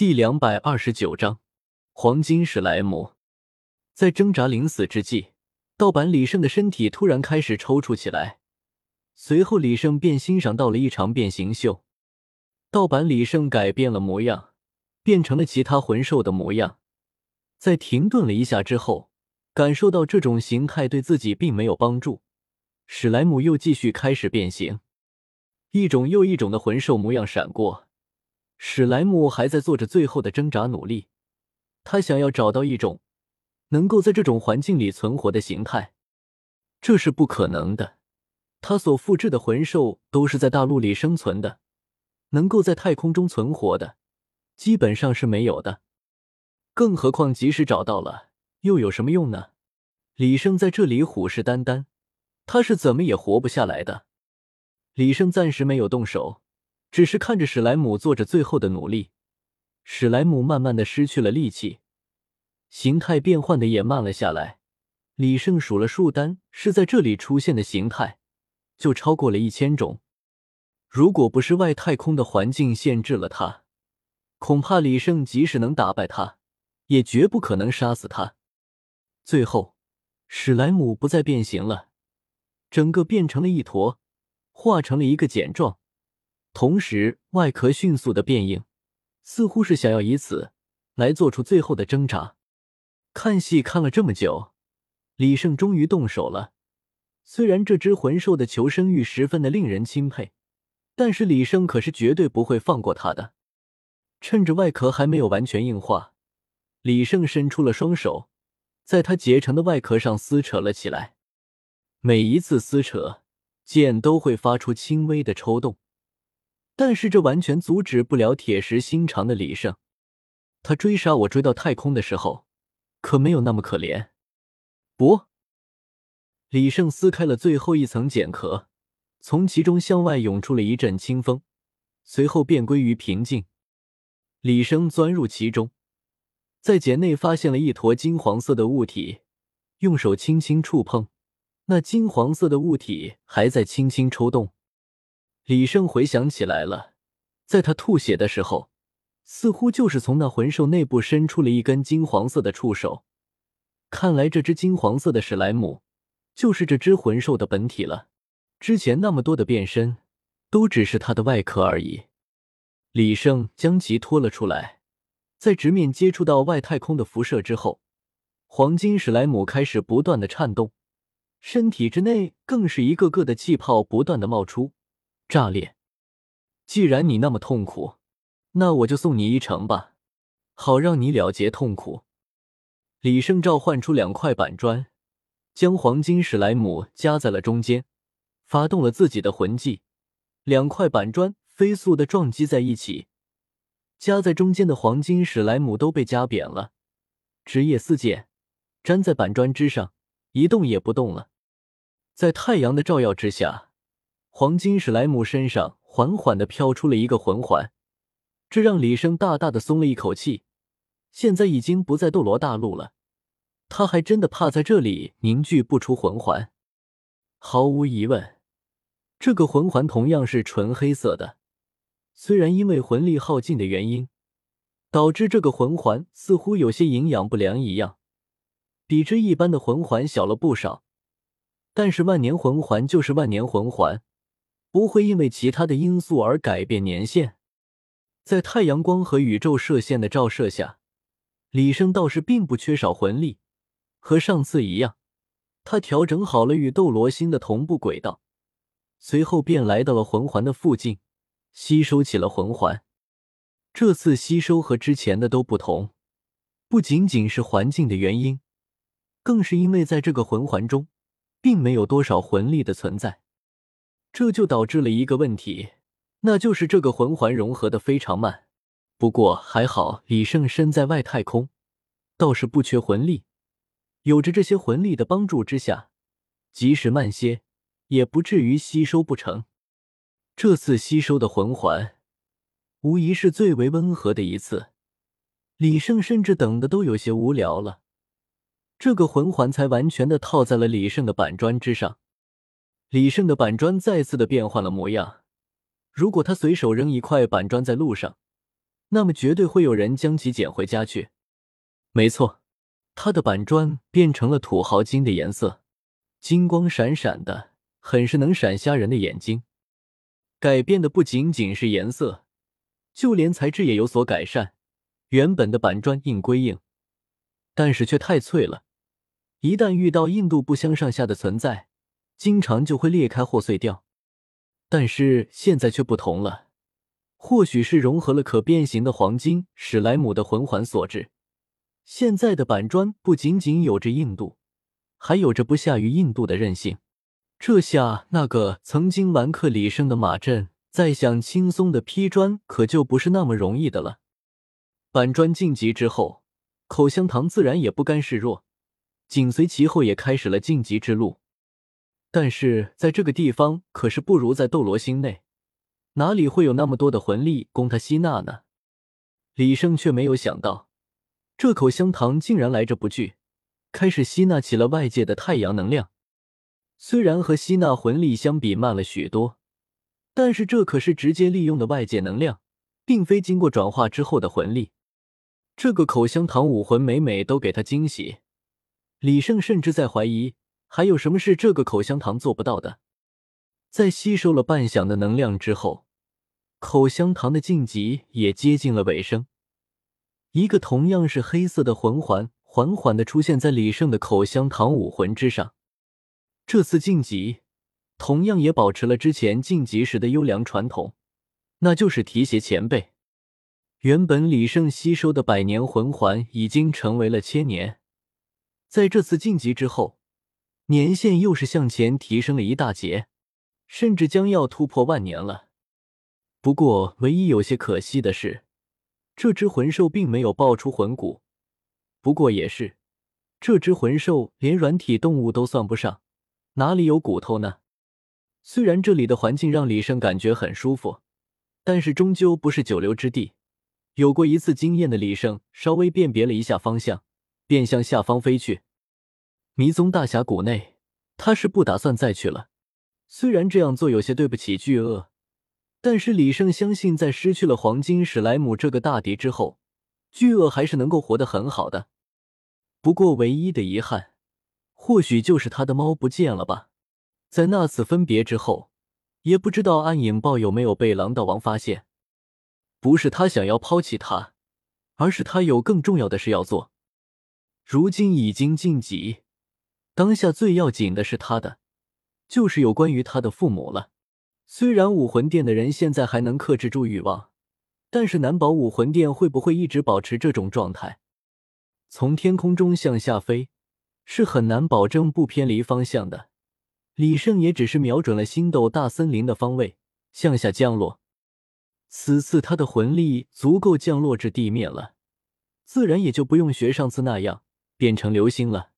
第两百二十九章，黄金史莱姆。在挣扎临死之际，盗版李胜的身体突然开始抽搐起来。随后，李胜便欣赏到了一场变形秀。盗版李胜改变了模样，变成了其他魂兽的模样。在停顿了一下之后，感受到这种形态对自己并没有帮助，史莱姆又继续开始变形，一种又一种的魂兽模样闪过。史莱姆还在做着最后的挣扎努力，他想要找到一种能够在这种环境里存活的形态，这是不可能的。他所复制的魂兽都是在大陆里生存的，能够在太空中存活的，基本上是没有的。更何况，即使找到了，又有什么用呢？李胜在这里虎视眈眈，他是怎么也活不下来的。李胜暂时没有动手。只是看着史莱姆做着最后的努力，史莱姆慢慢的失去了力气，形态变换的也慢了下来。李胜数了数单，是在这里出现的形态就超过了一千种。如果不是外太空的环境限制了他，恐怕李胜即使能打败他，也绝不可能杀死他。最后，史莱姆不再变形了，整个变成了一坨，化成了一个茧状。同时，外壳迅速的变硬，似乎是想要以此来做出最后的挣扎。看戏看了这么久，李胜终于动手了。虽然这只魂兽的求生欲十分的令人钦佩，但是李胜可是绝对不会放过他的。趁着外壳还没有完全硬化，李胜伸出了双手，在他结成的外壳上撕扯了起来。每一次撕扯，剑都会发出轻微的抽动。但是这完全阻止不了铁石心肠的李胜。他追杀我追到太空的时候，可没有那么可怜。不，李胜撕开了最后一层茧壳，从其中向外涌出了一阵清风，随后便归于平静。李胜钻入其中，在茧内发现了一坨金黄色的物体，用手轻轻触碰，那金黄色的物体还在轻轻抽动。李胜回想起来了，在他吐血的时候，似乎就是从那魂兽内部伸出了一根金黄色的触手。看来这只金黄色的史莱姆就是这只魂兽的本体了。之前那么多的变身，都只是它的外壳而已。李胜将其拖了出来，在直面接触到外太空的辐射之后，黄金史莱姆开始不断的颤动，身体之内更是一个个的气泡不断的冒出。炸裂！既然你那么痛苦，那我就送你一程吧，好让你了结痛苦。李胜召唤出两块板砖，将黄金史莱姆夹在了中间，发动了自己的魂技，两块板砖飞速的撞击在一起，夹在中间的黄金史莱姆都被夹扁了，职业四溅，粘在板砖之上，一动也不动了。在太阳的照耀之下。黄金史莱姆身上缓缓的飘出了一个魂环，这让李生大大的松了一口气。现在已经不在斗罗大陆了，他还真的怕在这里凝聚不出魂环。毫无疑问，这个魂环同样是纯黑色的。虽然因为魂力耗尽的原因，导致这个魂环似乎有些营养不良一样，比之一般的魂环小了不少。但是万年魂环就是万年魂环。不会因为其他的因素而改变年限。在太阳光和宇宙射线的照射下，李生倒是并不缺少魂力。和上次一样，他调整好了与斗罗星的同步轨道，随后便来到了魂环的附近，吸收起了魂环。这次吸收和之前的都不同，不仅仅是环境的原因，更是因为在这个魂环中，并没有多少魂力的存在。这就导致了一个问题，那就是这个魂环融合的非常慢。不过还好，李胜身在外太空，倒是不缺魂力。有着这些魂力的帮助之下，即使慢些，也不至于吸收不成。这次吸收的魂环，无疑是最为温和的一次。李胜甚至等的都有些无聊了。这个魂环才完全的套在了李胜的板砖之上。李胜的板砖再次的变换了模样。如果他随手扔一块板砖在路上，那么绝对会有人将其捡回家去。没错，他的板砖变成了土豪金的颜色，金光闪闪的，很是能闪瞎人的眼睛。改变的不仅仅是颜色，就连材质也有所改善。原本的板砖硬归硬，但是却太脆了，一旦遇到硬度不相上下的存在，经常就会裂开或碎掉。但是现在却不同了，或许是融合了可变形的黄金史莱姆的魂环所致。现在的板砖不仅仅有着硬度，还有着不下于硬度的韧性。这下，那个曾经玩客李胜的马震，再想轻松的劈砖，可就不是那么容易的了。板砖晋级之后，口香糖自然也不甘示弱，紧随其后也开始了晋级之路。但是在这个地方，可是不如在斗罗星内，哪里会有那么多的魂力供他吸纳呢？李胜却没有想到。这口香糖竟然来者不拒，开始吸纳起了外界的太阳能量。虽然和吸纳魂力相比慢了许多，但是这可是直接利用的外界能量，并非经过转化之后的魂力。这个口香糖武魂每每都给他惊喜，李胜甚至在怀疑还有什么是这个口香糖做不到的。在吸收了半响的能量之后，口香糖的晋级也接近了尾声。一个同样是黑色的魂环缓缓的出现在李胜的口香糖武魂之上。这次晋级同样也保持了之前晋级时的优良传统，那就是提携前辈。原本李胜吸收的百年魂环已经成为了千年，在这次晋级之后，年限又是向前提升了一大截，甚至将要突破万年了。不过，唯一有些可惜的是。这只魂兽并没有爆出魂骨，不过也是，这只魂兽连软体动物都算不上，哪里有骨头呢？虽然这里的环境让李胜感觉很舒服，但是终究不是久留之地。有过一次经验的李胜稍微辨别了一下方向，便向下方飞去。迷踪大峡谷内，他是不打算再去了。虽然这样做有些对不起巨鳄。但是李胜相信，在失去了黄金史莱姆这个大敌之后，巨鳄还是能够活得很好的。不过，唯一的遗憾，或许就是他的猫不见了吧。在那次分别之后，也不知道暗影豹有没有被狼道王发现。不是他想要抛弃他，而是他有更重要的事要做。如今已经晋级，当下最要紧的是他的，就是有关于他的父母了。虽然武魂殿的人现在还能克制住欲望，但是难保武魂殿会不会一直保持这种状态。从天空中向下飞，是很难保证不偏离方向的。李胜也只是瞄准了星斗大森林的方位向下降落。此次他的魂力足够降落至地面了，自然也就不用学上次那样变成流星了。